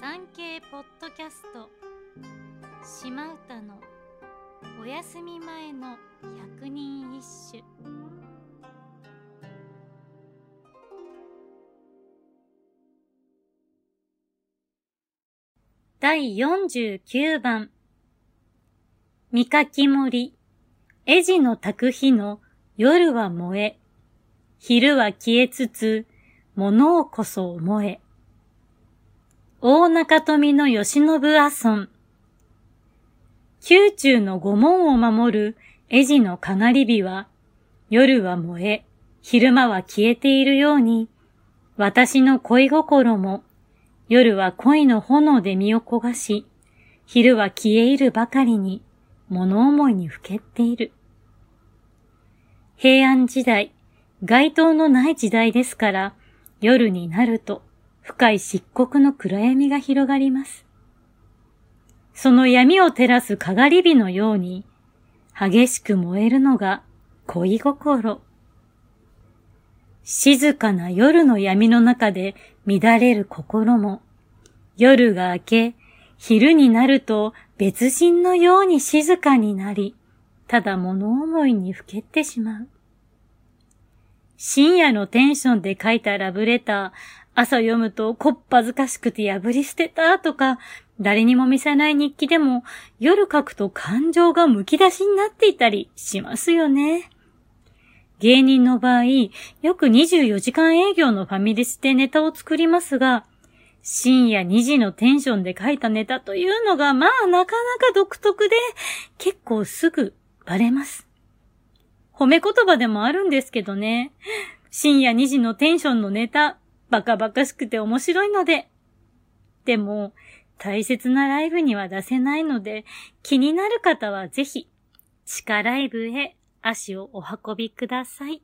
産経ポッドキャスト。島唄のお休み前の百人一首。第49番。三かき森絵地の炊く日の夜は燃え。昼は消えつつ物をこそ思え。大中富の吉信阿尊。宮中の御門を守る絵地のかがり火は、夜は燃え、昼間は消えているように、私の恋心も、夜は恋の炎で身を焦がし、昼は消え入るばかりに、物思いにふけっている。平安時代、街灯のない時代ですから、夜になると、深い漆黒の暗闇が広がります。その闇を照らすかがり火のように、激しく燃えるのが恋心。静かな夜の闇の中で乱れる心も、夜が明け、昼になると別人のように静かになり、ただ物思いにふけってしまう。深夜のテンションで書いたラブレター、朝読むとこっぱずかしくて破り捨てたとか、誰にも見せない日記でも夜書くと感情がむき出しになっていたりしますよね。芸人の場合、よく24時間営業のファミレスでネタを作りますが、深夜2時のテンションで書いたネタというのが、まあなかなか独特で、結構すぐバレます。褒め言葉でもあるんですけどね。深夜2時のテンションのネタ、バカバカしくて面白いので。でも、大切なライブには出せないので、気になる方はぜひ、地下ライブへ足をお運びください。